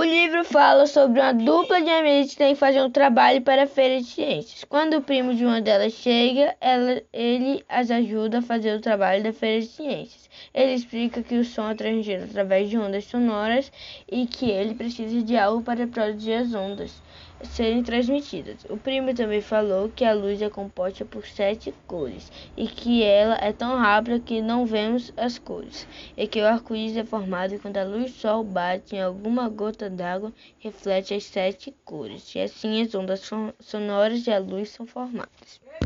O livro fala sobre uma dupla de amigas que tem que fazer um trabalho para a feira de ciências. Quando o primo de uma delas chega, ela, ele as ajuda a fazer o trabalho da feira de ciências. Ele explica que o som é transmitido através de ondas sonoras e que ele precisa de algo para produzir as ondas serem transmitidas. O primo também falou que a luz é composta por sete cores e que ela é tão rápida que não vemos as cores, e que o arco-íris é formado quando a luz sol bate em alguma gota d'água reflete as sete cores, e assim as ondas sonoras e a luz são formadas.